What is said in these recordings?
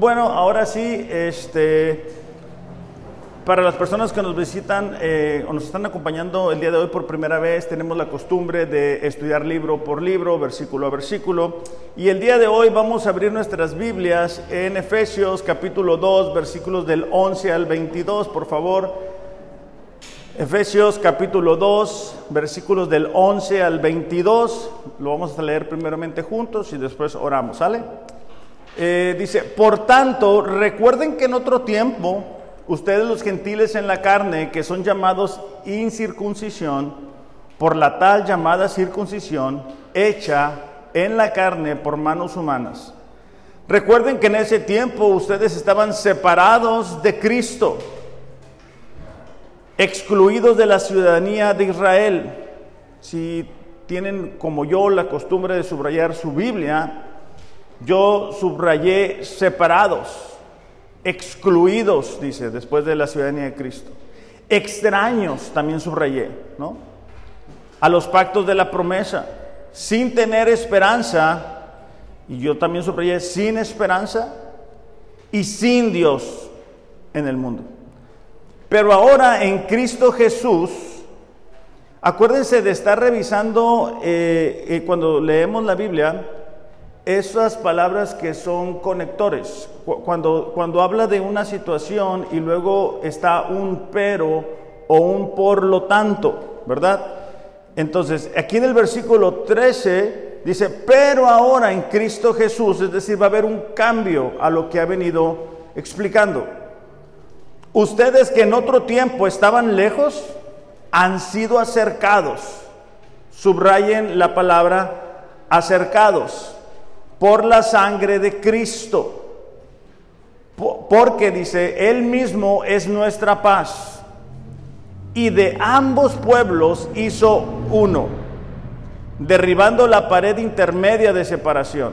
Bueno, ahora sí, este, para las personas que nos visitan eh, o nos están acompañando el día de hoy por primera vez, tenemos la costumbre de estudiar libro por libro, versículo a versículo. Y el día de hoy vamos a abrir nuestras Biblias en Efesios capítulo 2, versículos del 11 al 22, por favor. Efesios capítulo 2, versículos del 11 al 22. Lo vamos a leer primeramente juntos y después oramos, ¿sale? Eh, dice, por tanto, recuerden que en otro tiempo, ustedes los gentiles en la carne, que son llamados incircuncisión, por la tal llamada circuncisión, hecha en la carne por manos humanas. Recuerden que en ese tiempo ustedes estaban separados de Cristo, excluidos de la ciudadanía de Israel. Si tienen como yo la costumbre de subrayar su Biblia, yo subrayé separados, excluidos, dice, después de la ciudadanía de Cristo. Extraños también subrayé, ¿no? A los pactos de la promesa, sin tener esperanza, y yo también subrayé sin esperanza y sin Dios en el mundo. Pero ahora en Cristo Jesús, acuérdense de estar revisando eh, eh, cuando leemos la Biblia, esas palabras que son conectores. Cuando, cuando habla de una situación y luego está un pero o un por lo tanto, ¿verdad? Entonces, aquí en el versículo 13 dice, pero ahora en Cristo Jesús, es decir, va a haber un cambio a lo que ha venido explicando. Ustedes que en otro tiempo estaban lejos, han sido acercados. Subrayen la palabra acercados por la sangre de Cristo. Porque dice, Él mismo es nuestra paz. Y de ambos pueblos hizo uno, derribando la pared intermedia de separación,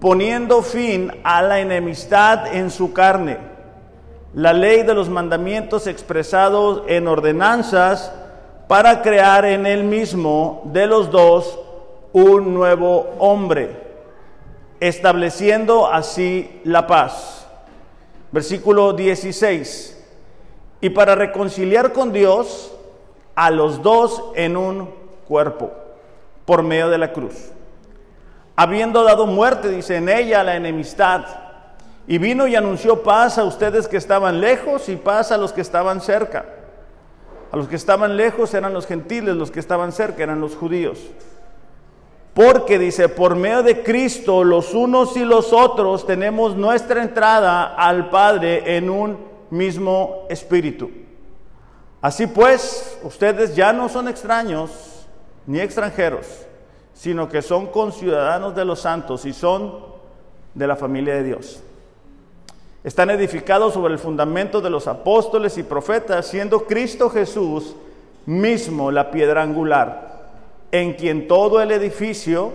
poniendo fin a la enemistad en su carne, la ley de los mandamientos expresados en ordenanzas para crear en él mismo de los dos un nuevo hombre estableciendo así la paz. Versículo 16. Y para reconciliar con Dios a los dos en un cuerpo, por medio de la cruz. Habiendo dado muerte, dice, en ella la enemistad. Y vino y anunció paz a ustedes que estaban lejos y paz a los que estaban cerca. A los que estaban lejos eran los gentiles, los que estaban cerca eran los judíos. Porque dice, por medio de Cristo los unos y los otros tenemos nuestra entrada al Padre en un mismo espíritu. Así pues, ustedes ya no son extraños ni extranjeros, sino que son conciudadanos de los santos y son de la familia de Dios. Están edificados sobre el fundamento de los apóstoles y profetas, siendo Cristo Jesús mismo la piedra angular en quien todo el edificio,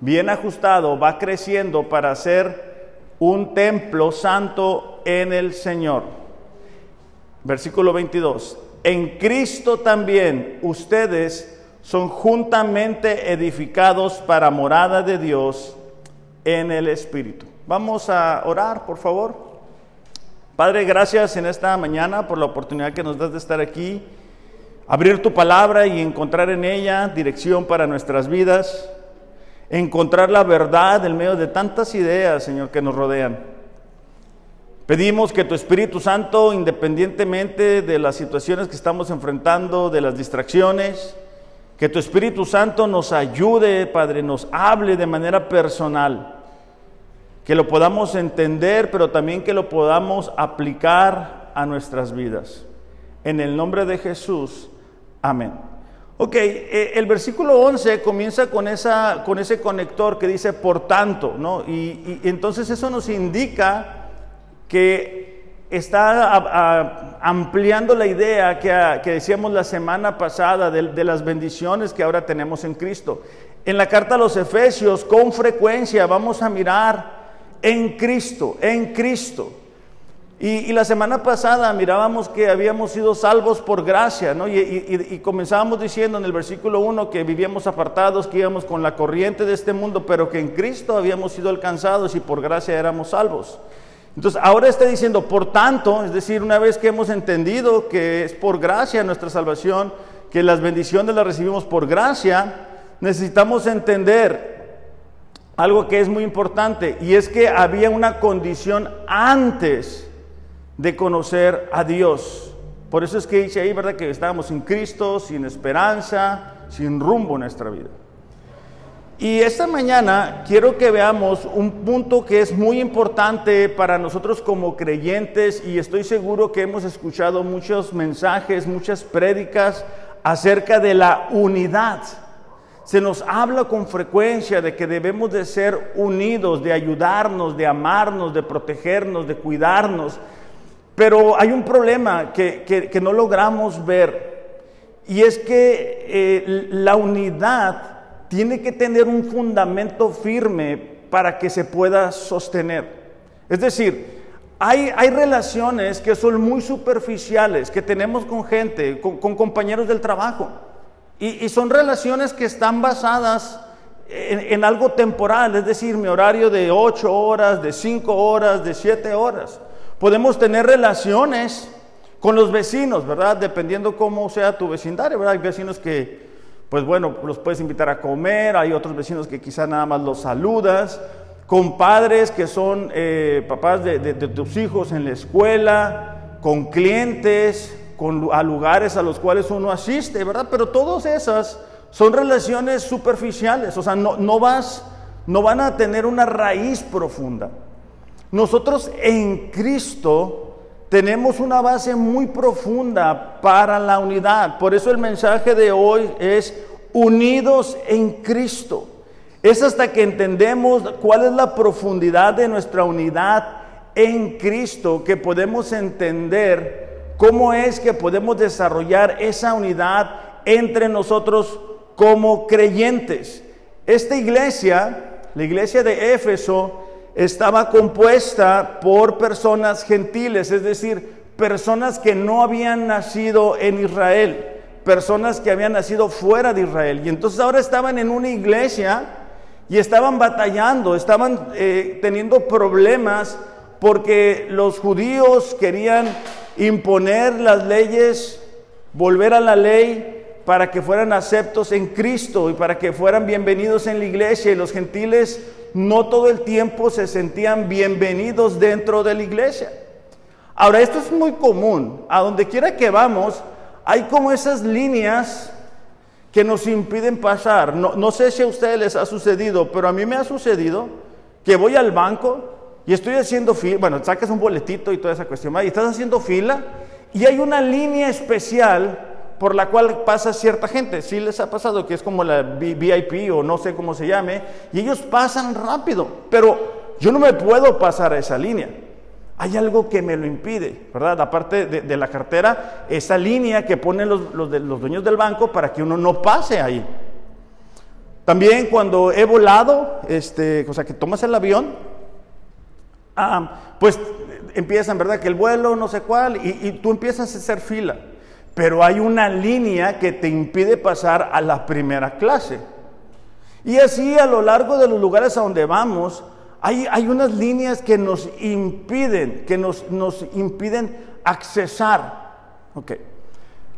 bien ajustado, va creciendo para ser un templo santo en el Señor. Versículo 22. En Cristo también ustedes son juntamente edificados para morada de Dios en el Espíritu. Vamos a orar, por favor. Padre, gracias en esta mañana por la oportunidad que nos das de estar aquí abrir tu palabra y encontrar en ella dirección para nuestras vidas, encontrar la verdad en medio de tantas ideas, Señor, que nos rodean. Pedimos que tu Espíritu Santo, independientemente de las situaciones que estamos enfrentando, de las distracciones, que tu Espíritu Santo nos ayude, Padre, nos hable de manera personal, que lo podamos entender, pero también que lo podamos aplicar a nuestras vidas. En el nombre de Jesús. Amén. Ok, eh, el versículo 11 comienza con, esa, con ese conector que dice por tanto, ¿no? Y, entonces eso nos indica que está ampliando la idea que, decíamos la semana pasada de, de las bendiciones que ahora tenemos en Cristo. En la carta a los Efesios, con frecuencia vamos a mirar en Cristo, en Cristo. Y, la semana pasada mirábamos que habíamos sido salvos por gracia, ¿no? Y, comenzábamos diciendo en el versículo 1 que vivíamos apartados, que íbamos con la corriente de este mundo, pero que en Cristo habíamos sido alcanzados y por gracia éramos salvos. Entonces ahora está diciendo, por tanto, es decir, una vez que hemos entendido que es por gracia nuestra salvación, que las bendiciones las recibimos por gracia, necesitamos entender algo que es muy importante y es que había una condición antes de conocer a Dios. Por eso es que dice ahí, ¿verdad? Que estábamos sin Cristo, sin esperanza, sin rumbo en nuestra vida. Y esta mañana quiero que veamos un punto que es muy importante para nosotros como creyentes y estoy seguro que hemos escuchado muchos mensajes, muchas prédicas acerca de la unidad. Se nos habla con frecuencia de que debemos de ser unidos, de ayudarnos, de amarnos, de protegernos, de cuidarnos. Pero hay un problema que, no logramos ver y es que eh, la unidad tiene que tener un fundamento firme para que se pueda sostener. Es decir, hay, hay relaciones que son muy superficiales, que tenemos con gente, con, compañeros del trabajo, y, son relaciones que están basadas en, en, algo temporal, es decir, mi horario de 8 horas, de 5 horas, de 7 horas. Podemos tener relaciones con los vecinos, ¿verdad? Dependiendo cómo sea tu vecindario, ¿verdad? Hay vecinos que, pues bueno, los puedes invitar a comer, hay otros vecinos que quizás nada más los saludas, con padres que son eh, papás de, tus hijos en la escuela, con clientes, con, a lugares a los cuales uno asiste, ¿verdad? Pero todas esas son relaciones superficiales, o sea, no, no, vas, no van a tener una raíz profunda. Nosotros en Cristo tenemos una base muy profunda para la unidad. Por eso el mensaje de hoy es unidos en Cristo. Es hasta que entendemos cuál es la profundidad de nuestra unidad en Cristo que podemos entender cómo es que podemos desarrollar esa unidad entre nosotros como creyentes. Esta iglesia, la iglesia de Éfeso, estaba compuesta por personas gentiles, es decir, personas que no habían nacido en Israel, personas que habían nacido fuera de Israel. Y entonces ahora estaban en una iglesia y estaban batallando, estaban eh, teniendo problemas porque los judíos querían imponer las leyes, volver a la ley para que fueran aceptos en Cristo y para que fueran bienvenidos en la iglesia y los gentiles no todo el tiempo se sentían bienvenidos dentro de la iglesia. Ahora, esto es muy común. A donde quiera que vamos, hay como esas líneas que nos impiden pasar. No, sé si a ustedes les ha sucedido, pero a mí me ha sucedido que voy al banco y estoy haciendo fila, bueno, sacas un boletito y toda esa cuestión, y estás haciendo fila y hay una línea especial por la cual pasa cierta gente. Sí les ha pasado que es como la VIP o no sé cómo se llame, y ellos pasan rápido, pero yo no me puedo pasar a esa línea. Hay algo que me lo impide, ¿verdad? Aparte de, la cartera, esa línea que ponen los, los, dueños del banco para que uno no pase ahí. También cuando he volado, este, o sea, que tomas el avión, ah, pues empiezan, ¿verdad? Que el vuelo, no sé cuál, y tú empiezas a hacer fila pero hay una línea que te impide pasar a la primera clase. Y así a lo largo de los lugares a donde vamos, hay, hay unas líneas que nos impiden, que nos, nos impiden accesar.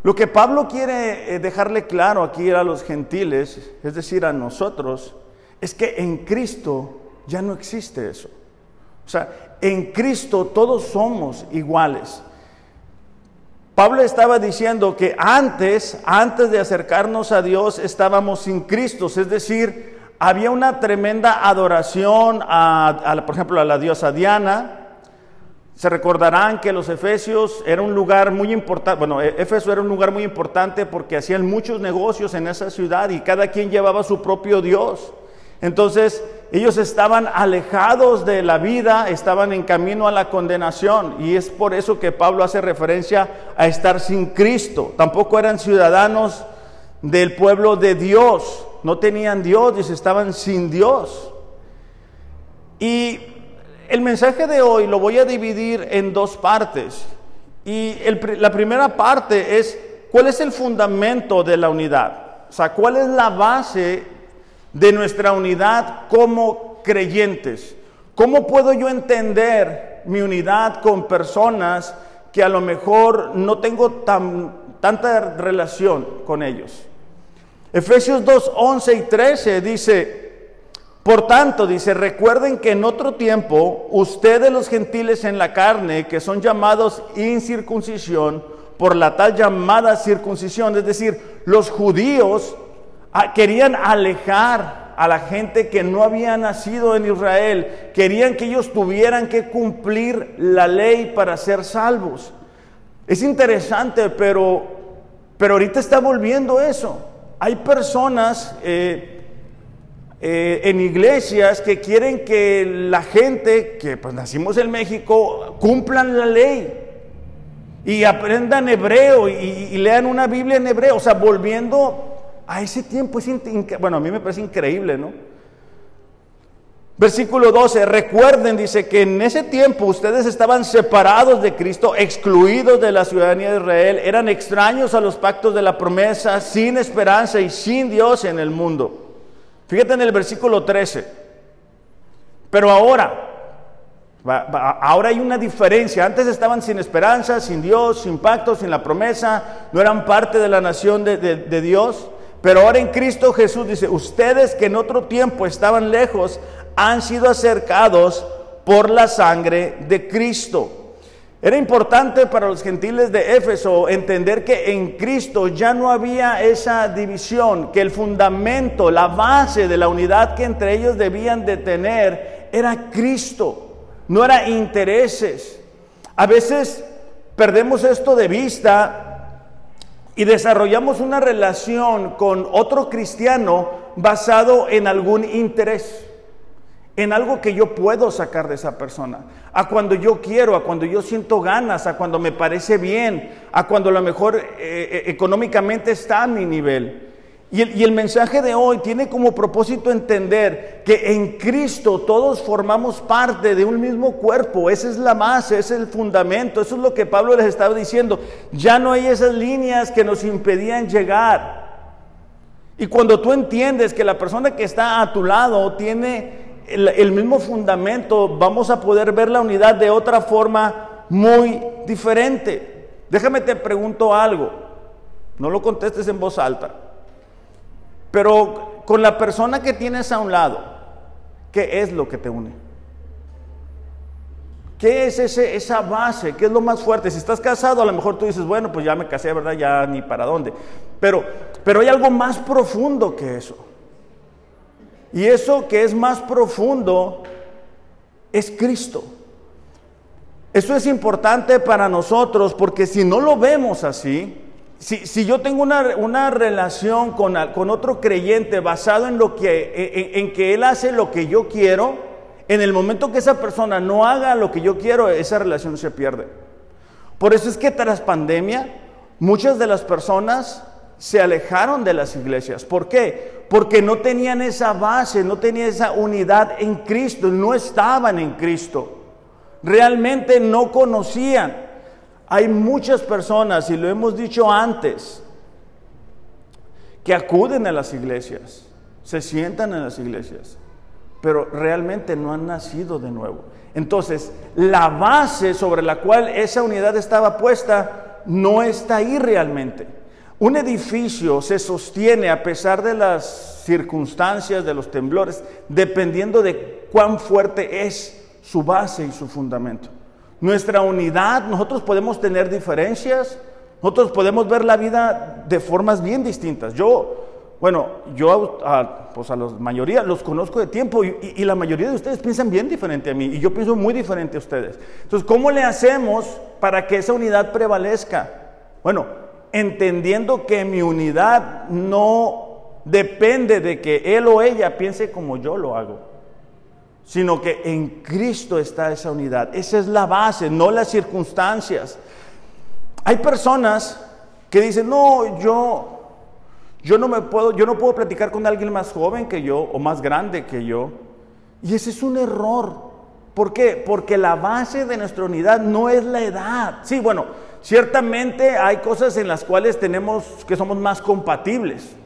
Lo que Pablo quiere eh, dejarle claro aquí a los gentiles, es decir, a nosotros, es que en Cristo ya no existe eso. O sea, en Cristo todos somos iguales. Pablo estaba diciendo que antes, antes de acercarnos a Dios, estábamos sin Cristo, es decir, había una tremenda adoración a, por ejemplo, a la diosa Diana. Se recordarán que los Efesios era un lugar muy importante, bueno, e, Éfeso era un lugar muy importante porque hacían muchos negocios en esa ciudad y cada quien llevaba su propio Dios. Entonces, ellos estaban alejados de la vida, estaban en camino a la condenación. Y es por eso que Pablo hace referencia a estar sin Cristo. Tampoco eran ciudadanos del pueblo de Dios. No tenían Dios estaban sin Dios. Y el mensaje de hoy lo voy a dividir en dos partes. Y la primera parte es, ¿cuál es el fundamento de la unidad? O sea, ¿cuál es la base de nuestra unidad como creyentes? ¿Cómo puedo yo entender mi unidad con personas que a lo mejor no tengo tan, tanta relación con ellos? Efesios 2, 11 y 13 dice, por tanto, dice, recuerden que en otro tiempo ustedes los gentiles en la carne, que son llamados incircuncisión, por la tal llamada circuncisión, es decir, los judíos querían alejar a la gente que no había nacido en Israel, querían que ellos tuvieran que cumplir la ley para ser salvos. Es interesante, pero, pero ahorita está volviendo eso. Hay personas... Eh, eh, en iglesias que quieren que la gente, que pues nacimos en México, cumplan la ley y aprendan hebreo y, lean una Biblia en hebreo. O sea, volviendo a ese tiempo, es bueno, a mí me parece increíble, ¿no? Versículo 12, recuerden, dice que en ese tiempo ustedes estaban separados de Cristo, excluidos de la ciudadanía de Israel, eran extraños a los pactos de la promesa, sin esperanza y sin Dios en el mundo. Fíjate en el versículo 13. Pero ahora, ahora hay una diferencia. Antes estaban sin esperanza, sin Dios, sin pacto, sin la promesa, no eran parte de la nación de, de Dios. Pero ahora en Cristo Jesús dice, ustedes que en otro tiempo estaban lejos, han sido acercados por la sangre de Cristo. Era importante para los gentiles de Éfeso entender que en Cristo ya no había esa división, que el fundamento, la base de la unidad que entre ellos debían de tener era Cristo, no era intereses. A veces perdemos esto de vista y desarrollamos una relación con otro cristiano basado en algún interés en algo que yo puedo sacar de esa persona, a cuando yo quiero, a cuando yo siento ganas, a cuando me parece bien, a cuando a lo mejor eh, eh, económicamente está a mi nivel. Y el, el mensaje de hoy tiene como propósito entender que en Cristo todos formamos parte de un mismo cuerpo, esa es la base, ese es el fundamento, eso es lo que Pablo les estaba diciendo. Ya no hay esas líneas que nos impedían llegar. Y cuando tú entiendes que la persona que está a tu lado tiene el, mismo fundamento, vamos a poder ver la unidad de otra forma muy diferente. Déjame te pregunto algo, no lo contestes en voz alta, pero con la persona que tienes a un lado, ¿qué es lo que te une? ¿Qué es ese, esa base? ¿Qué es lo más fuerte? Si estás casado, a lo mejor tú dices, bueno, pues ya me casé, ¿verdad? Ya ni para dónde. Pero, pero hay algo más profundo que eso. Y eso que es más profundo es Cristo. Eso es importante para nosotros porque si no lo vemos así, si, yo tengo una, relación con, con, otro creyente basado en, lo que, en, que él hace lo que yo quiero, en el momento que esa persona no haga lo que yo quiero, esa relación se pierde. Por eso es que tras pandemia, muchas de las personas se alejaron de las iglesias. ¿Por qué? Porque no tenían esa base, no tenían esa unidad en Cristo, no estaban en Cristo. Realmente no conocían. Hay muchas personas, y lo hemos dicho antes, que acuden a las iglesias, se sientan en las iglesias, pero realmente no han nacido de nuevo. Entonces, la base sobre la cual esa unidad estaba puesta no está ahí realmente. Un edificio se sostiene a pesar de las circunstancias, de los temblores, dependiendo de cuán fuerte es su base y su fundamento. Nuestra unidad, nosotros podemos tener diferencias, nosotros podemos ver la vida de formas bien distintas. Yo, bueno, yo a, pues a la mayoría los conozco de tiempo y, y, la mayoría de ustedes piensan bien diferente a mí y yo pienso muy diferente a ustedes. Entonces, ¿cómo le hacemos para que esa unidad prevalezca? Bueno, entendiendo que mi unidad no depende de que él o ella piense como yo lo hago, sino que en Cristo está esa unidad. Esa es la base, no las circunstancias. Hay personas que dicen, no, yo, yo no me puedo, yo no puedo platicar con alguien más joven que yo o más grande que yo. Y ese es un error. ¿Por qué? Porque la base de nuestra unidad no es la edad. Sí, bueno, ciertamente hay cosas en las cuales tenemos que somos más compatibles.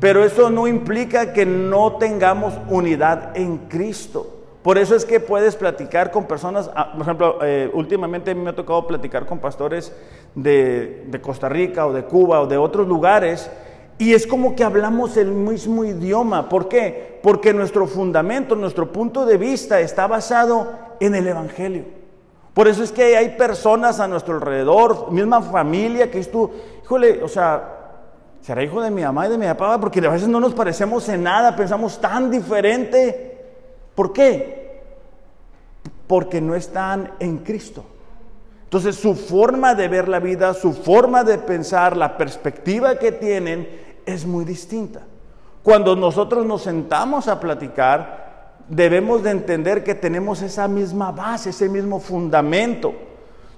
Pero eso no implica que no tengamos unidad en Cristo. Por eso es que puedes platicar con personas, ah, por ejemplo, eh, últimamente me ha tocado platicar con pastores de, de Costa Rica o de Cuba o de otros lugares y es como que hablamos el mismo idioma. ¿Por qué? Porque nuestro fundamento, nuestro punto de vista está basado en el Evangelio. Por eso es que hay personas a nuestro alrededor, misma familia, que es tú, híjole, o sea, será hijo de mi mamá y de mi papá, porque a veces no nos parecemos en nada, pensamos tan diferente. ¿Por qué? Porque no están en Cristo. Entonces su forma de ver la vida, su forma de pensar, la perspectiva que tienen es muy distinta. Cuando nosotros nos sentamos a platicar, debemos de entender que tenemos esa misma base, ese mismo fundamento.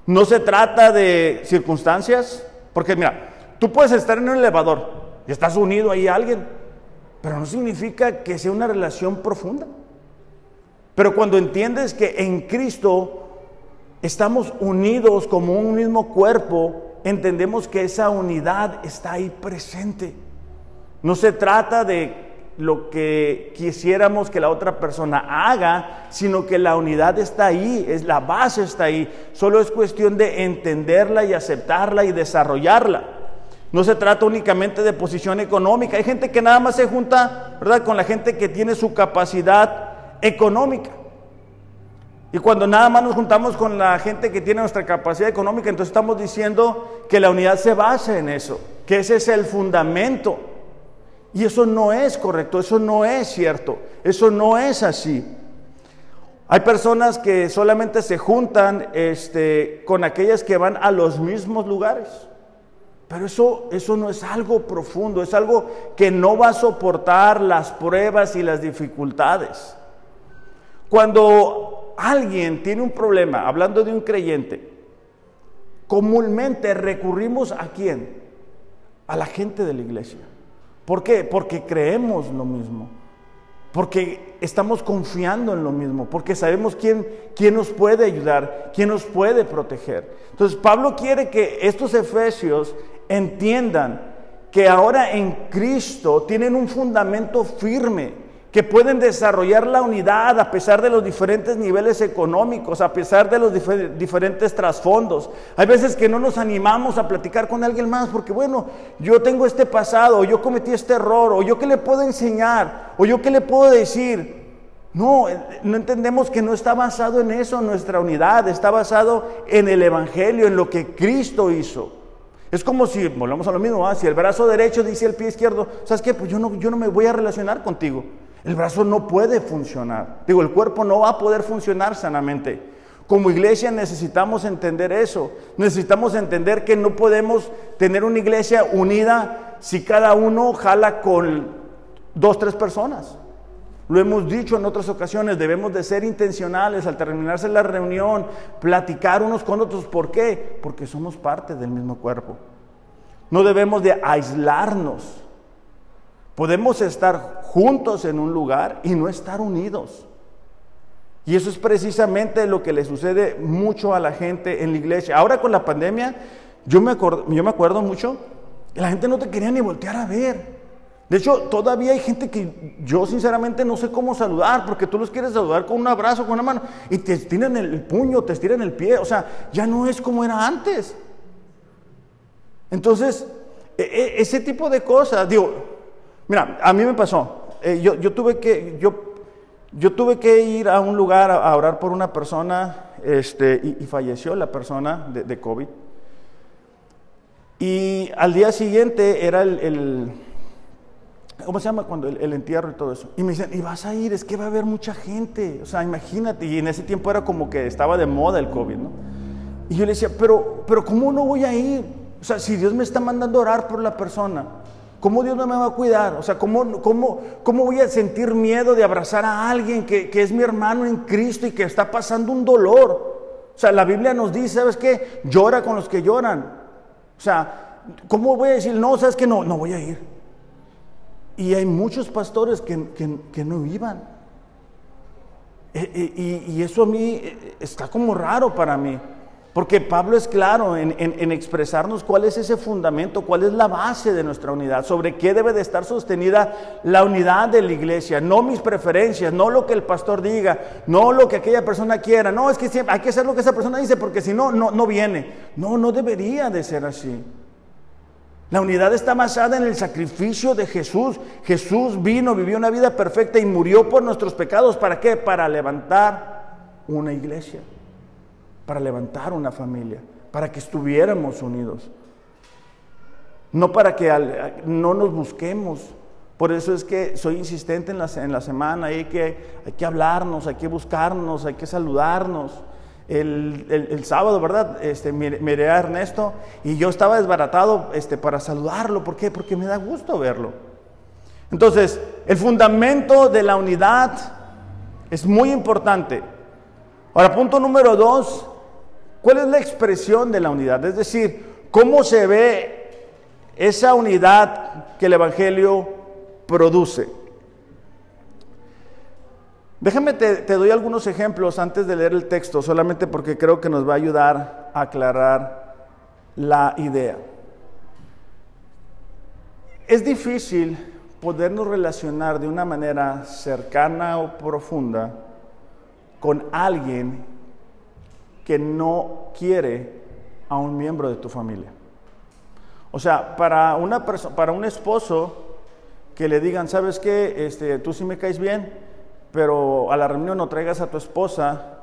No se trata de circunstancias, porque mira, tú puedes estar en un elevador y estás unido ahí a alguien, pero no significa que sea una relación profunda. Pero cuando entiendes que en Cristo estamos unidos como un mismo cuerpo, entendemos que esa unidad está ahí presente. No se trata de lo que quisiéramos que la otra persona haga, sino que la unidad está ahí, es la base está ahí. Solo es cuestión de entenderla y aceptarla y desarrollarla. No se trata únicamente de posición económica. Hay gente que nada más se junta, ¿verdad?, con la gente que tiene su capacidad económica. Y cuando nada más nos juntamos con la gente que tiene nuestra capacidad económica, entonces estamos diciendo que la unidad se basa en eso, que ese es el fundamento. Y eso no es correcto, eso no es cierto, eso no es así. Hay personas que solamente se juntan este, con aquellas que van a los mismos lugares. Pero eso, eso no es algo profundo, es algo que no va a soportar las pruebas y las dificultades. Cuando alguien tiene un problema, hablando de un creyente, comúnmente recurrimos a quién? A la gente de la iglesia. ¿Por qué? Porque creemos lo mismo. Porque estamos confiando en lo mismo, porque sabemos quién, quién nos puede ayudar, quién nos puede proteger. Entonces Pablo quiere que estos efesios entiendan que ahora en Cristo tienen un fundamento firme, que pueden desarrollar la unidad a pesar de los diferentes niveles económicos, a pesar de los diferentes trasfondos. Hay veces que no nos animamos a platicar con alguien más porque, bueno, yo tengo este pasado, o yo cometí este error, o yo qué le puedo enseñar, o yo qué le puedo decir. No, eh, no entendemos que no está basado en eso nuestra unidad, está basado en el Evangelio, en lo que Cristo hizo. Es como si, volvamos a lo mismo, si el brazo derecho dice el pie izquierdo, ¿sabes qué? Pues yo no, yo no me voy a relacionar contigo. El brazo no puede funcionar. Digo, el cuerpo no va a poder funcionar sanamente. Como iglesia necesitamos entender eso. Necesitamos entender que no podemos tener una iglesia unida si cada uno jala con dos, tres personas. Lo hemos dicho en otras ocasiones, debemos de ser intencionales al terminarse la reunión, platicar unos con otros. ¿Por qué? Porque somos parte del mismo cuerpo. No debemos de aislarnos. Podemos estar juntos en un lugar y no estar unidos. Y eso es precisamente lo que le sucede mucho a la gente en la iglesia. Ahora con la pandemia, yo me acuerdo, yo me acuerdo mucho, la gente no te quería ni voltear a ver. De hecho, todavía hay gente que yo sinceramente no sé cómo saludar, porque tú los quieres saludar con un abrazo, con una mano, y te estiran el puño, te estiran el pie. O sea, ya no es como era antes. Entonces, e, e, ese tipo de cosas, digo, Mira, a mí me pasó. Eh, yo, tuve que, yo, yo, tuve que ir a un lugar a, orar por una persona este, y, falleció la persona de, COVID. Y al día siguiente era el, ¿cómo se llama? Cuando el, entierro y todo eso. Y me dicen, y vas a ir, es que va a haber mucha gente. O sea, imagínate. Y en ese tiempo era como que estaba de moda el COVID, ¿no? Y yo le decía, pero, pero ¿cómo no voy a ir? O sea, si Dios me está mandando a orar por la persona. ¿Cómo Dios no me va a cuidar? O sea, ¿cómo, cómo, cómo voy a sentir miedo de abrazar a alguien que, que, es mi hermano en Cristo y que está pasando un dolor? O sea, la Biblia nos dice, ¿sabes qué? Llora con los que lloran. O sea, ¿cómo voy a decir, no, sabes que no, no voy a ir? Y hay muchos pastores que, que, no iban. E, y, eso a mí eh, está como raro para mí. Porque Pablo es claro en, en, expresarnos cuál es ese fundamento, cuál es la base de nuestra unidad, sobre qué debe de estar sostenida la unidad de la iglesia, no mis preferencias, no lo que el pastor diga, no lo que aquella persona quiera, no, es que hay que hacer lo que esa persona dice porque si no, no, no viene. No, no debería de ser así. La unidad está basada en el sacrificio de Jesús. Jesús vino, vivió una vida perfecta y murió por nuestros pecados. ¿Para qué? Para levantar una iglesia, para levantar una familia, para que estuviéramos unidos. No para que no nos busquemos. Por eso es que soy insistente en la, en la semana, hay que, hay que hablarnos, hay que buscarnos, hay que saludarnos el, sábado, ¿verdad? Este, miré a Ernesto y yo estaba desbaratado este, para saludarlo. ¿Por qué? Porque me da gusto verlo. Entonces, el fundamento de la unidad es muy importante. Ahora, punto número dos, ¿cuál es la expresión de la unidad? Es decir, ¿cómo se ve esa unidad que el Evangelio produce? Déjame, te, doy algunos ejemplos antes de leer el texto, solamente porque creo que nos va a ayudar a aclarar la idea. Es difícil podernos relacionar de una manera cercana o profunda con alguien que no quiere a un miembro de tu familia. O sea, para, una para un esposo que le digan, ¿sabes qué? Este, tú sí me caes bien, pero a la reunión no traigas a tu esposa,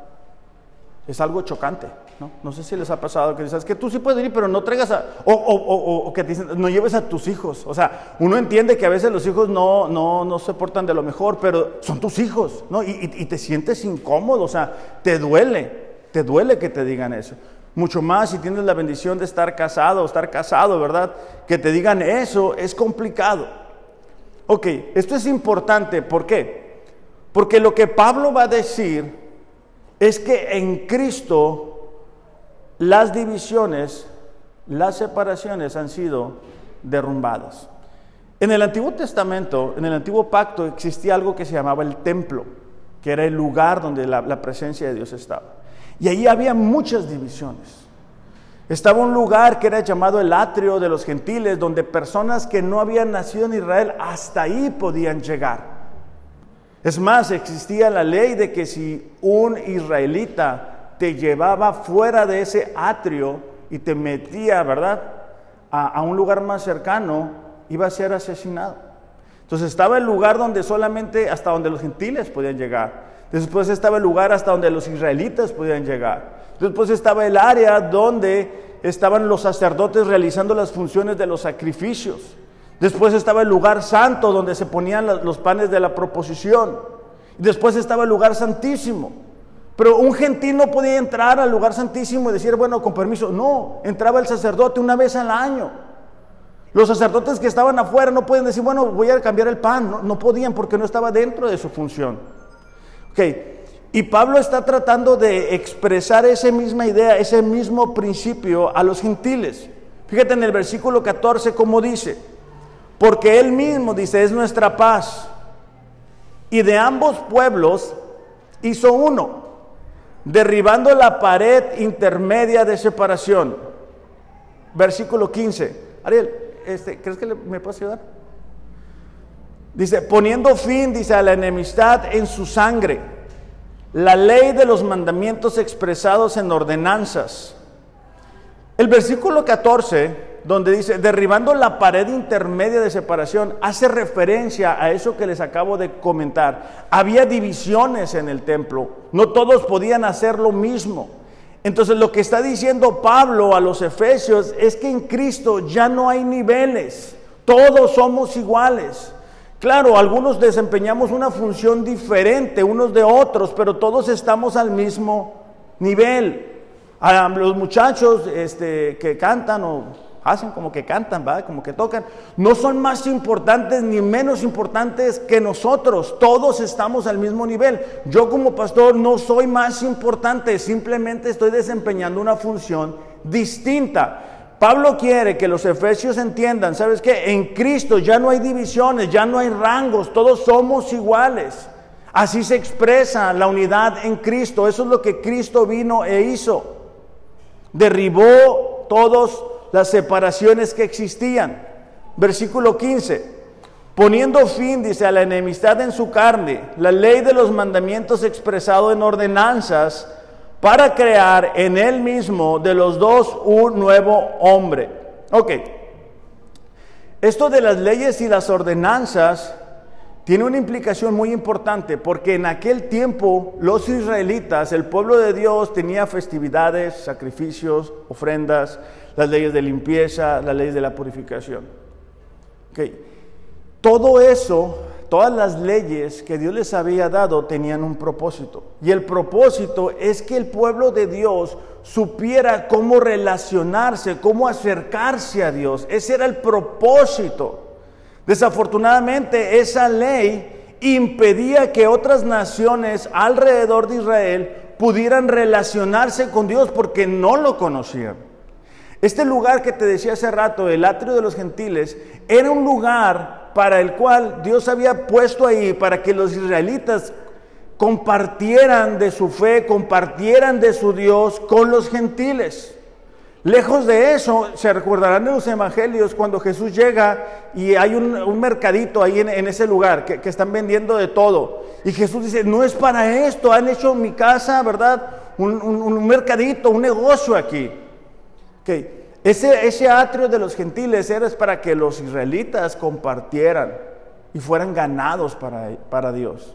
es algo chocante, ¿no? No sé si les ha pasado que dices que tú sí puedes ir, pero no traigas a, o, o, o, que te dicen, no lleves a tus hijos. O sea, uno entiende que a veces los hijos no, no, no se portan de lo mejor, pero son tus hijos, ¿no? Y, y te sientes incómodo, o sea, te duele, te duele que te digan eso. Mucho más si tienes la bendición de estar casado o estar casado, ¿verdad? Que te digan eso es complicado. Ok, esto es importante, ¿por qué? Porque lo que Pablo va a decir es que en Cristo las divisiones, las separaciones han sido derrumbadas. En el Antiguo Testamento, en el Antiguo Pacto, existía algo que se llamaba el templo, que era el lugar donde la, presencia de Dios estaba. Y ahí había muchas divisiones. Estaba un lugar que era llamado el atrio de los gentiles, donde personas que no habían nacido en Israel hasta ahí podían llegar. Es más, existía la ley de que si un israelita te llevaba fuera de ese atrio y te metía, ¿verdad?, a, un lugar más cercano, iba a ser asesinado. Entonces estaba el lugar donde solamente hasta donde los gentiles podían llegar. Después estaba el lugar hasta donde los israelitas podían llegar. Después estaba el área donde estaban los sacerdotes realizando las funciones de los sacrificios. Después estaba el lugar santo donde se ponían los panes de la proposición. Después estaba el lugar santísimo. Pero un gentil no podía entrar al lugar santísimo y decir, bueno, con permiso. No, entraba el sacerdote una vez al año. Los sacerdotes que estaban afuera no pueden decir, bueno, voy a cambiar el pan. No, podían porque no estaba dentro de su función. Ok, y Pablo está tratando de expresar esa misma idea, ese mismo principio a los gentiles. Fíjate en el versículo 14 cómo dice. Porque Él mismo, dice, es nuestra paz. Y de ambos pueblos hizo uno, derribando la pared intermedia de separación. Versículo 15. Ariel, este, ¿crees que me puedes ayudar? Dice, poniendo fin, dice, a la enemistad en su sangre, la ley de los mandamientos expresados en ordenanzas. El versículo 14 donde dice, derribando la pared intermedia de separación, hace referencia a eso que les acabo de comentar. Había divisiones en el templo, no todos podían hacer lo mismo. Entonces lo que está diciendo Pablo a los efesios es que en Cristo ya no hay niveles, todos somos iguales. Claro, algunos desempeñamos una función diferente unos de otros, pero todos estamos al mismo nivel. Los muchachos este, que cantan o hacen como que cantan, ¿va? como que tocan, no son más importantes ni menos importantes que nosotros, todos estamos al mismo nivel. Yo como pastor no soy más importante, simplemente estoy desempeñando una función distinta. Pablo quiere que los efesios entiendan, ¿sabes qué? En Cristo ya no hay divisiones, ya no hay rangos, todos somos iguales. Así se expresa la unidad en Cristo. Eso es lo que Cristo vino e hizo. Derribó todas las separaciones que existían. Versículo 15. Poniendo fin, dice, a la enemistad en su carne, la ley de los mandamientos expresado en ordenanzas, para crear en él mismo de los dos un nuevo hombre. Ok. Esto de las leyes y las ordenanzas tiene una implicación muy importante porque en aquel tiempo los israelitas, el pueblo de Dios, tenía festividades, sacrificios, ofrendas, las leyes de limpieza, las leyes de la purificación. Todo eso, todas las leyes que Dios les había dado tenían un propósito. Y el propósito es que el pueblo de Dios supiera cómo relacionarse, cómo acercarse a Dios. Ese era el propósito. Desafortunadamente esa ley impedía que otras naciones alrededor de Israel pudieran relacionarse con Dios porque no lo conocían. Este lugar que te decía hace rato, el atrio de los gentiles, era un lugar para el cual Dios había puesto ahí para que los israelitas compartieran de su fe, compartieran de su Dios con los gentiles. Lejos de eso, se recordarán de los evangelios cuando Jesús llega y hay un, mercadito ahí en, ese lugar que, están vendiendo de todo. Y Jesús dice, no es para esto, han hecho mi casa, ¿verdad? Un, mercadito, un negocio aquí. Okay. Ese, atrio de los gentiles era para que los israelitas compartieran y fueran ganados para Dios.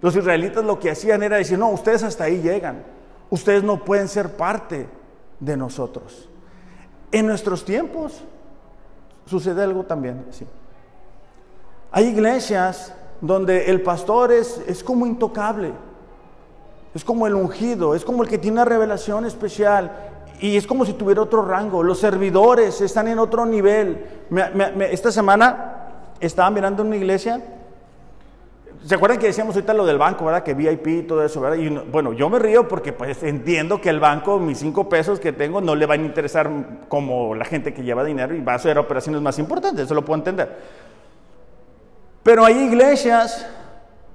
Los israelitas lo que hacían era decir, no, ustedes hasta ahí llegan, ustedes no pueden ser parte de nosotros. En nuestros tiempos sucede algo también así. Hay iglesias donde el pastor es, es como intocable, es como el ungido, es como el que tiene una revelación especial y es como si tuviera otro rango. Los servidores están en otro nivel. esta semana estaba mirando una iglesia ¿Se acuerdan que decíamos ahorita lo del banco, verdad? Que VIP y todo eso, ¿verdad? Y bueno, yo me río porque pues entiendo que el banco, mis cinco pesos que tengo, no le van a interesar como la gente que lleva dinero y va a hacer operaciones más importantes, eso lo puedo entender. Pero hay iglesias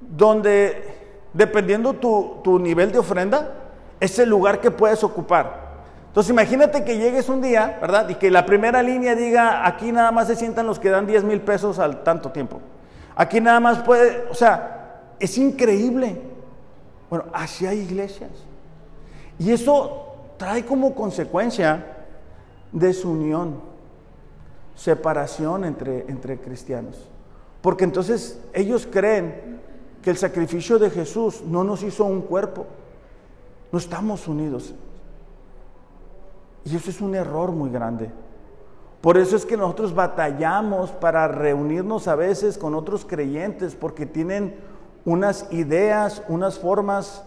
donde, dependiendo tu, tu nivel de ofrenda, es el lugar que puedes ocupar. Entonces imagínate que llegues un día, ¿verdad? Y que la primera línea diga, aquí nada más se sientan los que dan 10 mil pesos al tanto tiempo. Aquí nada más puede, o sea, es increíble. Bueno, así hay iglesias. Y eso trae como consecuencia desunión, separación entre, entre cristianos. Porque entonces ellos creen que el sacrificio de Jesús no nos hizo un cuerpo, no estamos unidos. Y eso es un error muy grande. Por eso es que nosotros batallamos para reunirnos a veces con otros creyentes, porque tienen unas ideas, unas formas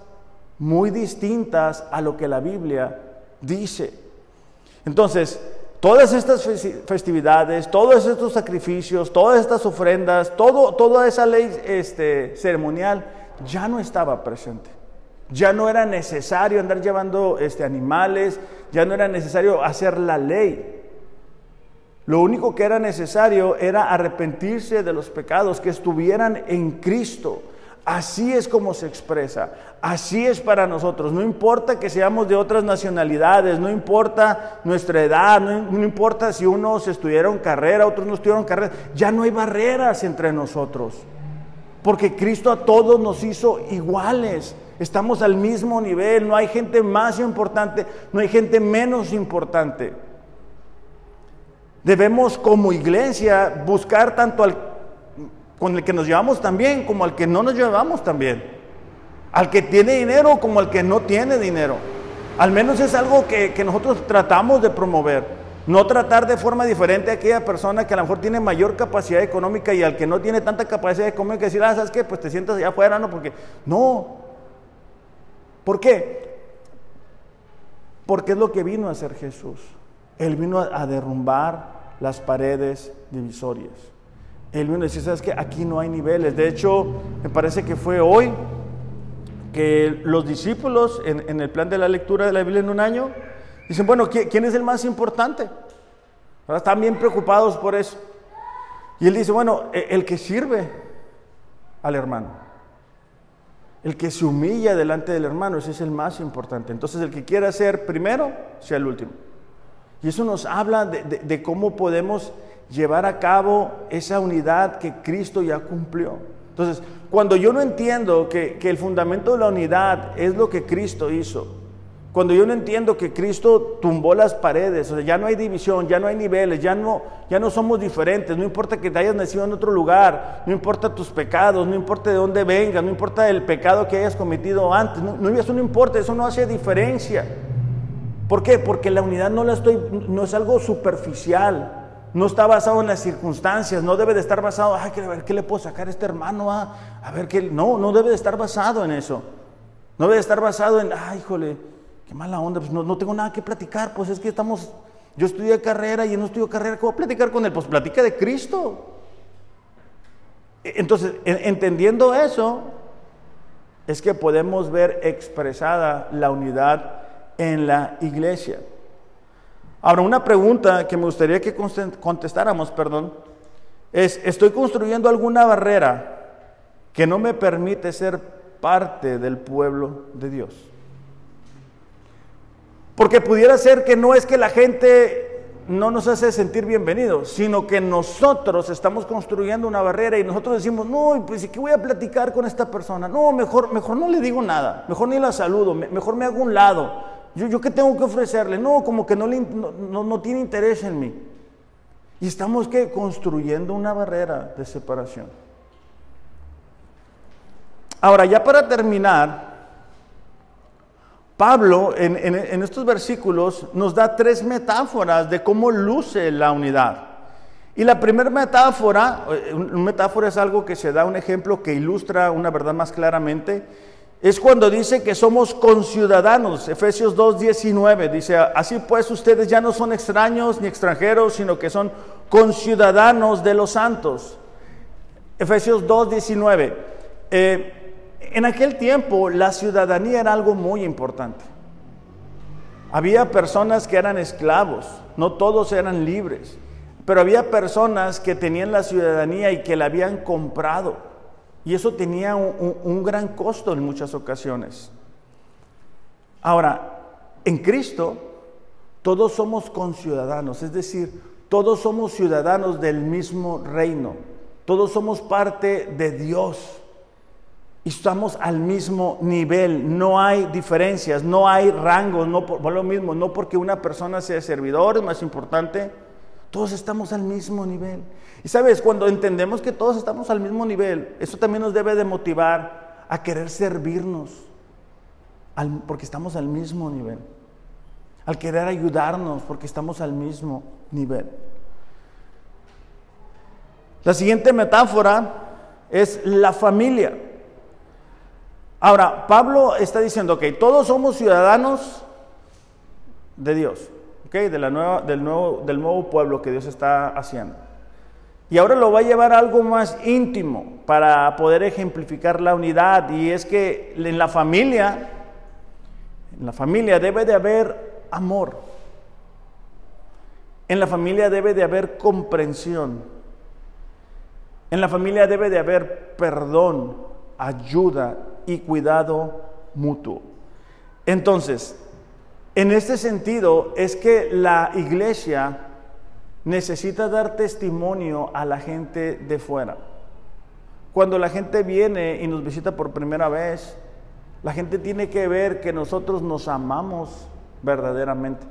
muy distintas a lo que la Biblia dice. Entonces, todas estas festividades, todos estos sacrificios, todas estas ofrendas, todo, toda esa ley este, ceremonial ya no estaba presente. Ya no era necesario andar llevando este, animales, ya no era necesario hacer la ley. Lo único que era necesario era arrepentirse de los pecados, que estuvieran en Cristo. Así es como se expresa, así es para nosotros. No importa que seamos de otras nacionalidades, no importa nuestra edad, no, importa si unos estudiaron carrera, otros no estudiaron carrera, ya no hay barreras entre nosotros. Porque Cristo a todos nos hizo iguales, estamos al mismo nivel, no hay gente más importante, no hay gente menos importante. Debemos como iglesia buscar tanto al con el que nos llevamos también como al que no nos llevamos también. Al que tiene dinero como al que no tiene dinero. Al menos es algo que, nosotros tratamos de promover. No tratar de forma diferente a aquella persona que a lo mejor tiene mayor capacidad económica y al que no tiene tanta capacidad económica decir, ah, ¿sabes qué? Pues te sientas allá afuera, ¿no? Porque no. ¿Por qué? Porque es lo que vino a hacer Jesús. Él vino a, derrumbar las paredes divisorias. Él vino a decir, ¿sabes qué? Aquí no hay niveles. De hecho, me parece que fue hoy que los discípulos en, el plan de la lectura de la Biblia en un año dicen, bueno, ¿quién es el más importante? Están bien preocupados por eso. Y él dice, bueno, e, el que sirve al hermano. El que se humilla delante del hermano, ese es el más importante. Entonces el que quiera ser primero, sea el último. Y eso nos habla de, cómo podemos llevar a cabo esa unidad que Cristo ya cumplió. Entonces, cuando yo no entiendo que, el fundamento de la unidad es lo que Cristo hizo, cuando yo no entiendo que Cristo tumbó las paredes, o sea, ya no hay división, ya no hay niveles, ya no, ya no somos diferentes, no importa que te hayas nacido en otro lugar, no importa tus pecados, no importa de dónde vengas, no importa el pecado que hayas cometido antes, no, eso no importa, eso no hace diferencia. ¿Por qué? Porque la unidad no, la estoy, no es algo superficial, no está basado en las circunstancias, no debe de estar basado, ay, a ver qué le puedo sacar a este hermano, a, a ver qué, no, no debe de estar basado en eso, no debe de estar basado en, ay, híjole, qué mala onda, pues no, tengo nada que platicar, pues es que estamos, yo estudié carrera y no estudio carrera, ¿cómo platicar con él? Pues platica de Cristo. E, entonces, entendiendo eso, es que podemos ver expresada la unidad en la iglesia. Ahora, una pregunta que me gustaría que contestáramos, perdón, es, ¿estoy construyendo alguna barrera que no me permite ser parte del pueblo de Dios? Porque pudiera ser que no es que la gente no nos hace sentir bienvenidos, sino que nosotros estamos construyendo una barrera y nosotros decimos, no, pues ¿qué voy a platicar con esta persona? No, mejor, mejor no le digo nada, mejor ni la saludo, mejor me hago un lado. Yo, yo qué tengo que ofrecerle? No, como que no, le, no, no tiene interés en mí. Y estamos que construyendo una barrera de separación. Ahora, ya para terminar, Pablo en, estos versículos nos da tres metáforas de cómo luce la unidad. Y la primera metáfora, eh, una metáfora es algo que se da un ejemplo que ilustra una verdad más claramente, es cuando dice que somos conciudadanos. Efesios 2.19 dice, así pues ustedes ya no son extraños ni extranjeros, sino que son conciudadanos de los santos. Efesios 2.19. Eh, en aquel tiempo la ciudadanía era algo muy importante. Había personas que eran esclavos, no todos eran libres, pero había personas que tenían la ciudadanía y que la habían comprado. Y eso tenía un, gran costo en muchas ocasiones. Ahora, en Cristo todos somos conciudadanos, es decir, todos somos ciudadanos del mismo reino, todos somos parte de Dios. Y estamos al mismo nivel, no hay diferencias, no hay rangos, no por, lo mismo, no porque una persona sea servidor es más importante, todos estamos al mismo nivel. Y sabes, cuando entendemos que todos estamos al mismo nivel, eso también nos debe de motivar a querer servirnos, porque estamos al mismo nivel, al querer ayudarnos, porque estamos al mismo nivel. La siguiente metáfora es la familia. Ahora, Pablo está diciendo, ok, todos somos ciudadanos de Dios, ok, de la nueva, del, nuevo, del nuevo pueblo que Dios está haciendo. Y ahora lo va a llevar a algo más íntimo para poder ejemplificar la unidad. Y es que en la familia, en la familia debe de haber amor. En la familia debe de haber comprensión. En la familia debe de haber perdón, ayuda y cuidado mutuo. Entonces, en este sentido es que la iglesia necesita dar testimonio a la gente de fuera. Cuando la gente viene y nos visita por primera vez, la gente tiene que ver que nosotros nos amamos verdaderamente,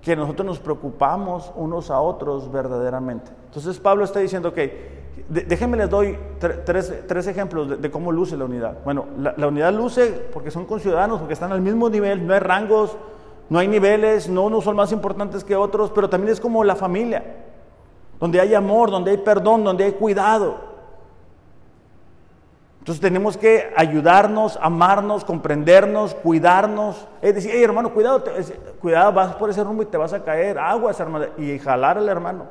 que nosotros nos preocupamos unos a otros verdaderamente. Entonces Pablo está diciendo que déjenme les doy tres, ejemplos de, cómo luce la unidad. Bueno, la, unidad luce porque son conciudadanos, porque están al mismo nivel, no hay rangos, no hay niveles, no unos son más importantes que otros, pero también es como la familia, donde hay amor, donde hay perdón, donde hay cuidado. Entonces tenemos que ayudarnos, amarnos, comprendernos, cuidarnos. Es decir, hey hermano, cuidado, cuidado, vas por ese rumbo y te vas a caer, aguas hermano, y jalar al hermano.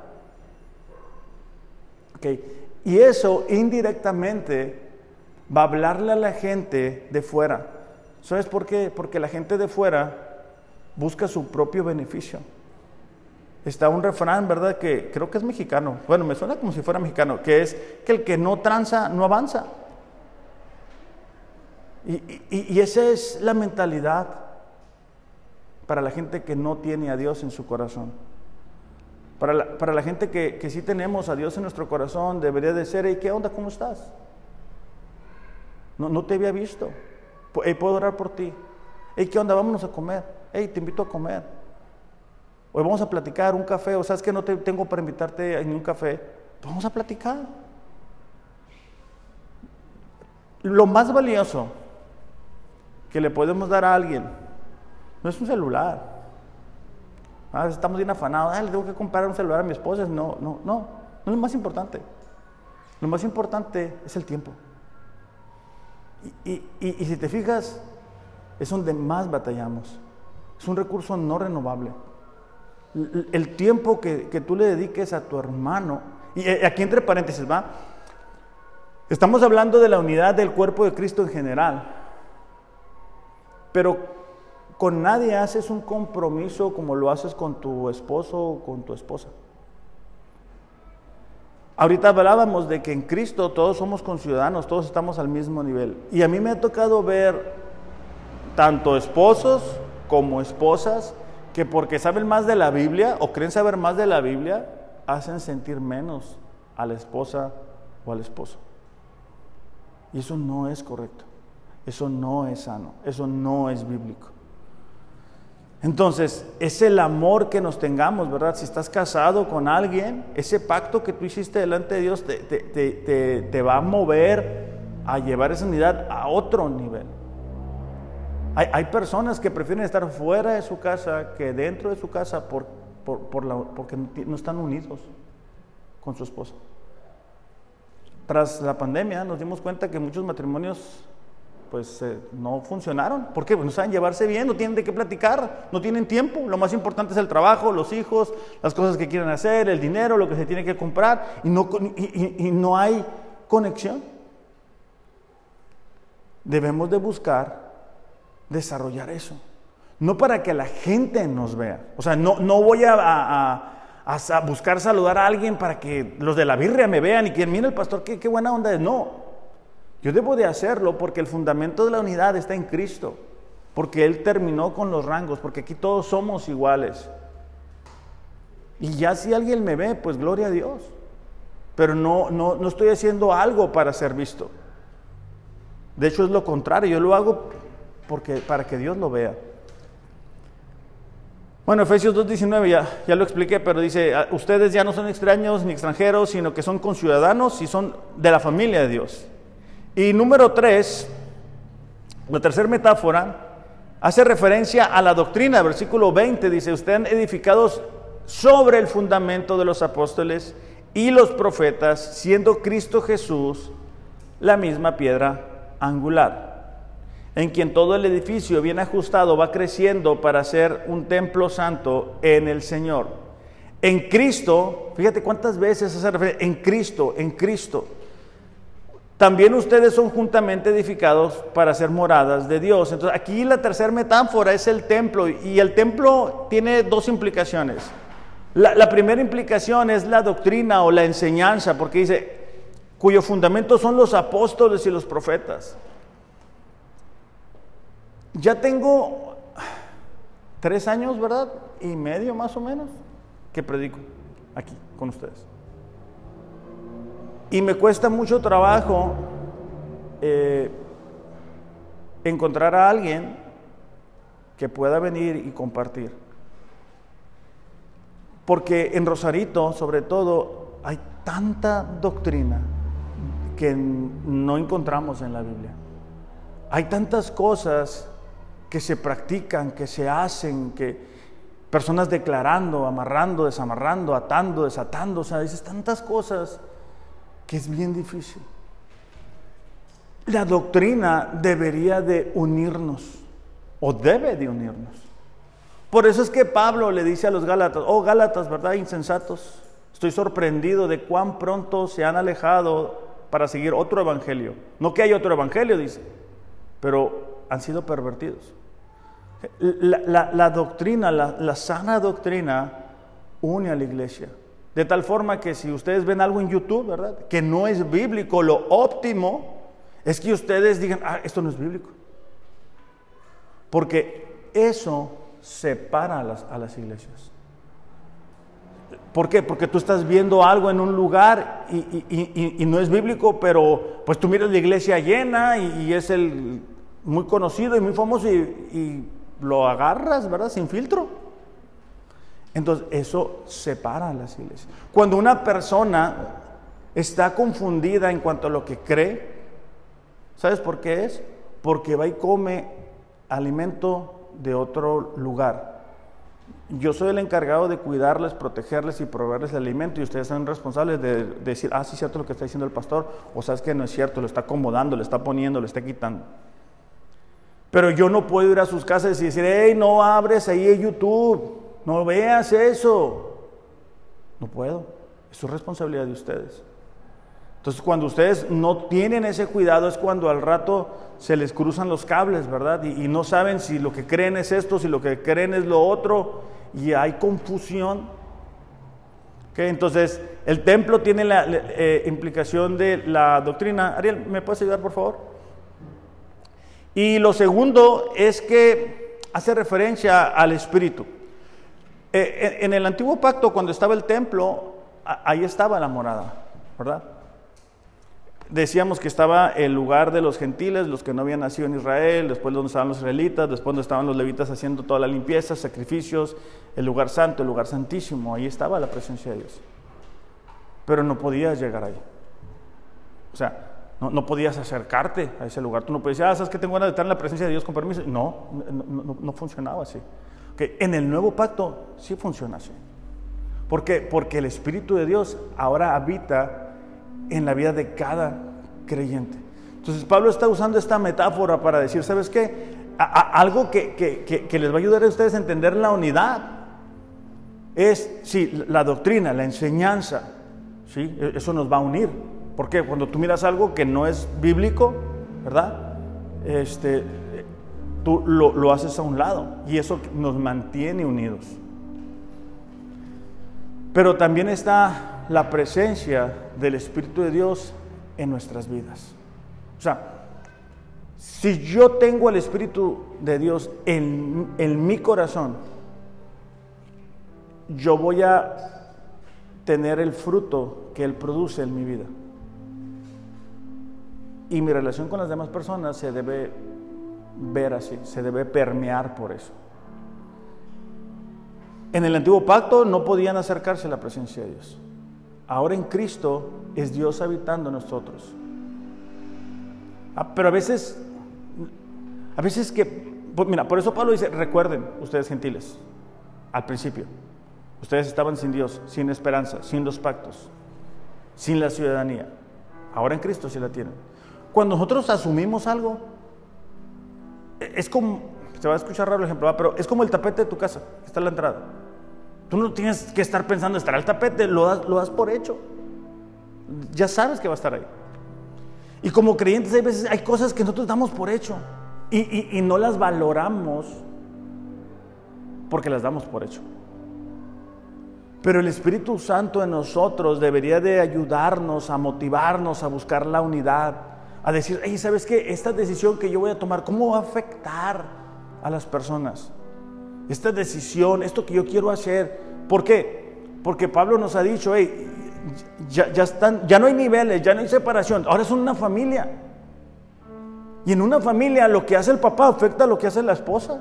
Okay. Y eso indirectamente va a hablarle a la gente de fuera. ¿Sabes por qué? Porque la gente de fuera busca su propio beneficio. Está un refrán, ¿verdad? Que creo que es mexicano. Bueno, me suena como si fuera mexicano, que es que el que no tranza no avanza. Y, esa es la mentalidad para la gente que no tiene a Dios en su corazón. Para la, gente que, que, sí tenemos a Dios en nuestro corazón, debería de ser, ¿y qué onda? ¿Cómo estás? No, no te había visto. ¿Puedo orar por ti? Hey, ¿qué onda? Vámonos a comer. Hey, te invito a comer. Hoy vamos a platicar un café. O sabes que no te tengo para invitarte a un café. Vamos a platicar. Lo más valioso que le podemos dar a alguien no es un celular. Ah, estamos bien afanados. Ah, le tengo que comprar un celular a mi esposa. No, no, no. No es lo más importante. Lo más importante es el tiempo. Y si te fijas, es donde más batallamos. Es un recurso no renovable. El tiempo que, que tú le dediques a tu hermano, y eh, aquí entre paréntesis va, estamos hablando de la unidad del cuerpo de Cristo en general, pero con nadie haces un compromiso como lo haces con tu esposo o con tu esposa. Ahorita hablábamos de que en Cristo todos somos conciudadanos, todos estamos al mismo nivel. Y a mí me ha tocado ver tanto esposos como esposas que porque saben más de la Biblia o creen saber más de la Biblia, hacen sentir menos a la esposa o al esposo. Y eso no es correcto, eso no es sano, eso no es bíblico. Entonces, es el amor que nos tengamos, ¿verdad? Si estás casado con alguien, ese pacto que tú hiciste delante de Dios te, te va a mover a llevar esa unidad a otro nivel. Hay, personas que prefieren estar fuera de su casa que dentro de su casa por, porque no están unidos con su esposa. Tras la pandemia nos dimos cuenta que muchos matrimonios pues eh, no funcionaron. ¿Por qué? Pues no saben llevarse bien, no tienen de qué platicar, no tienen tiempo. Lo más importante es el trabajo, los hijos, las cosas que quieren hacer, el dinero, lo que se tiene que comprar y no, y no hay conexión. Debemos de buscar desarrollar eso. No para que la gente nos vea. O sea, no, no voy a, buscar saludar a alguien para que los de la birria me vean y que mire el pastor, qué, qué buena onda es. No. Yo debo de hacerlo porque el fundamento de la unidad está en Cristo. Porque Él terminó con los rangos, porque aquí todos somos iguales. Y ya si alguien me ve, pues gloria a Dios. Pero no, no, no estoy haciendo algo para ser visto. De hecho es lo contrario, yo lo hago porque, para que Dios lo vea. Bueno, Efesios 2.19 ya, ya lo expliqué, pero dice, ah, ustedes ya no son extraños ni extranjeros, sino que son conciudadanos y son de la familia de Dios. Y número 3, la tercera metáfora, hace referencia a la doctrina, versículo 20, dice, ustedes edificados sobre el fundamento de los apóstoles y los profetas, siendo Cristo Jesús la misma piedra angular en quien todo el edificio bien ajustado va creciendo para ser un templo santo en el Señor. En Cristo, fíjate cuántas veces hace referencia, en Cristo, en Cristo. También ustedes son juntamente edificados para ser moradas de Dios. Entonces aquí la tercera metáfora es el templo y el templo tiene dos implicaciones. La, la primera implicación es la doctrina o la enseñanza, porque dice, cuyo fundamento son los apóstoles y los profetas. Ya tengo tres años, ¿verdad? Y medio más o menos que predico aquí con ustedes. Y me cuesta mucho trabajo eh, encontrar a alguien que pueda venir y compartir. Porque en Rosarito, sobre todo, hay tanta doctrina que no encontramos en la Biblia. Hay tantas cosas que se practican, que se hacen, que personas declarando, amarrando, desamarrando, atando, desatando, o sea, dices tantas cosas que es bien difícil. La doctrina debería de unirnos, o debe de unirnos. Por eso es que Pablo le dice a los Gálatas, oh Gálatas, ¿verdad? Insensatos. Estoy sorprendido de cuán pronto se han alejado para seguir otro evangelio. No que hay otro evangelio, dice, pero han sido pervertidos. La, doctrina, la, sana doctrina une a la iglesia. De tal forma que si ustedes ven algo en YouTube, ¿verdad? Que no es bíblico, lo óptimo es que ustedes digan, ah, esto no es bíblico. Porque eso separa a las, a las iglesias. ¿Por qué? Porque tú estás viendo algo en un lugar y, no es bíblico, pero pues tú miras la iglesia llena y, es el muy conocido y muy famoso y, lo agarras, ¿verdad? Sin filtro. Entonces, eso separa a las iglesias. Cuando una persona está confundida en cuanto a lo que cree, ¿sabes por qué es? Porque va y come alimento de otro lugar yo soy el encargado de cuidarles, protegerles y proveerles el alimento y ustedes son responsables de, decir, ah, sí es cierto lo que está diciendo el pastor, o sabes que no es cierto, lo está acomodando, le está poniendo, le está quitando. Pero yo no puedo ir a sus casas y decir, hey, no abres ahí YouTube, no veas eso. No puedo, es su responsabilidad de ustedes. Entonces, cuando ustedes no tienen ese cuidado es cuando al rato se les cruzan los cables, ¿verdad? Y, no saben si lo que creen es esto, si lo que creen es lo otro, y hay confusión. Entonces, el templo tiene la eh, implicación de la doctrina. Ariel, ¿me puedes ayudar, por favor? Y lo segundo es que hace referencia al Espíritu. Eh, en el antiguo pacto, cuando estaba el templo, ahí estaba la morada, ¿verdad? decíamos que estaba el lugar de los gentiles, los que no habían nacido en Israel, después donde estaban los israelitas, después donde estaban los levitas haciendo toda la limpieza, sacrificios, el lugar santo, el lugar santísimo, ahí estaba la presencia de Dios. Pero no podías llegar ahí. O sea, no, podías acercarte a ese lugar. Tú no podías decir, ah, ¿sabes que tengo ganas de estar en la presencia de Dios con permiso? No, no, funcionaba así. Que en el nuevo pacto sí funciona así. ¿Por qué? Porque el Espíritu de Dios ahora habita en la vida de cada creyente. Entonces Pablo está usando esta metáfora para decir, ¿sabes qué? algo que, les va a ayudar a ustedes a entender la unidad es, sí, la doctrina, la enseñanza, ¿sí? E, eso nos va a unir. Porque cuando tú miras algo que no es bíblico, ¿verdad? Este, tú lo, lo haces a un lado y eso nos mantiene unidos. Pero también está la presencia del Espíritu de Dios en nuestras vidas. O sea, si yo tengo el Espíritu de Dios en, en mi corazón, yo voy a tener el fruto que Él produce en mi vida. Y mi relación con las demás personas se debe ver así, se debe permear por eso. En el antiguo pacto no podían acercarse a la presencia de Dios. Ahora en Cristo es Dios habitando en nosotros. Ah, pero a veces, a veces que, pues mira, por eso Pablo dice, recuerden ustedes gentiles, al principio, ustedes estaban sin Dios, sin esperanza, sin los pactos, sin la ciudadanía. Ahora en Cristo sí la tienen. Cuando nosotros asumimos algo, es como, se va a escuchar raro el ejemplo, pero es como el tapete de tu casa, que está en la entrada. Tú no tienes que estar pensando, estar al tapete, lo das, lo das por hecho. Ya sabes que va a estar ahí. Y como creyentes hay veces, hay cosas que nosotros damos por hecho y, y no las valoramos porque las damos por hecho. Pero el Espíritu Santo en nosotros debería de ayudarnos a motivarnos a buscar la unidad, a decir, hey, ¿sabes qué? Esta decisión que yo voy a tomar, ¿cómo va a afectar a las personas? esta decisión, esto que yo quiero hacer. ¿Por qué? Porque Pablo nos ha dicho, hey, ya, no hay niveles, ya no hay separación, ahora es una familia. Y en una familia lo que hace el papá afecta a lo que hace la esposa.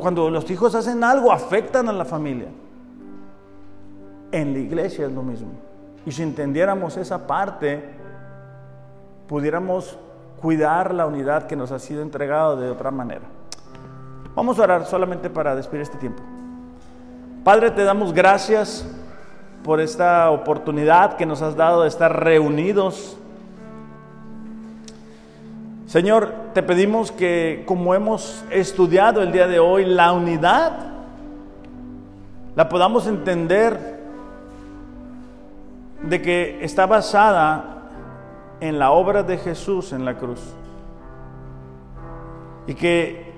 Cuando los hijos hacen algo, afectan a la familia. En la iglesia es lo mismo. Y si entendiéramos esa parte, pudiéramos cuidar la unidad que nos ha sido entregada de otra manera. Vamos a orar solamente para despedir este tiempo. Padre, te damos gracias por esta oportunidad que nos has dado de estar reunidos. Señor, te pedimos que como hemos estudiado el día de hoy, la unidad la podamos entender de que está basada en la obra de Jesús en la cruz. Y que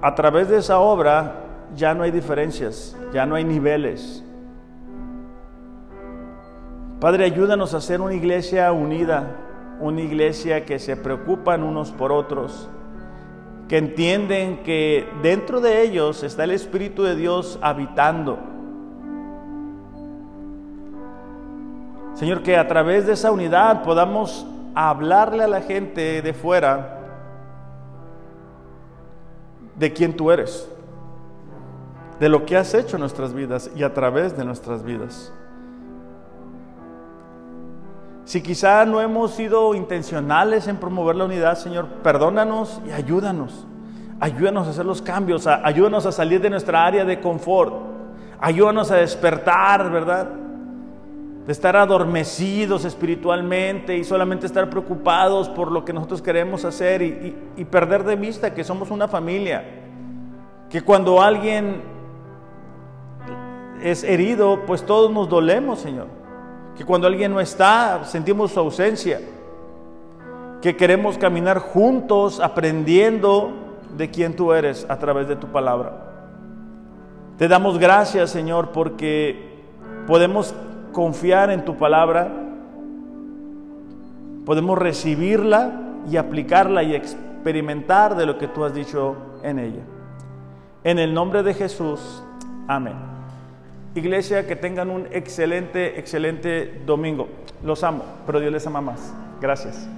a través de esa obra ya no hay diferencias, ya no hay niveles. Padre, ayúdanos a ser una iglesia unida, una iglesia que se preocupan unos por otros, que entienden que dentro de ellos está el Espíritu de Dios habitando. Señor, que a través de esa unidad podamos hablarle a la gente de fuera de quién tú eres, de lo que has hecho en nuestras vidas y a través de nuestras vidas. Si quizá no hemos sido intencionales en promover la unidad, Señor, perdónanos y ayúdanos. Ayúdanos a hacer los cambios, ayúdanos a salir de nuestra área de confort. Ayúdanos a despertar, ¿verdad? De estar adormecidos espiritualmente y solamente estar preocupados por lo que nosotros queremos hacer y, y perder de vista que somos una familia. Que cuando alguien es herido, pues todos nos dolemos, Señor que cuando alguien no está, sentimos su ausencia, que queremos caminar juntos aprendiendo de quién tú eres a través de tu palabra. Te damos gracias, Señor, porque podemos confiar en tu palabra, podemos recibirla y aplicarla y experimentar de lo que tú has dicho en ella. En el nombre de Jesús, amén. Iglesia, que tengan un excelente, excelente domingo. Los amo, pero Dios les ama más. Gracias.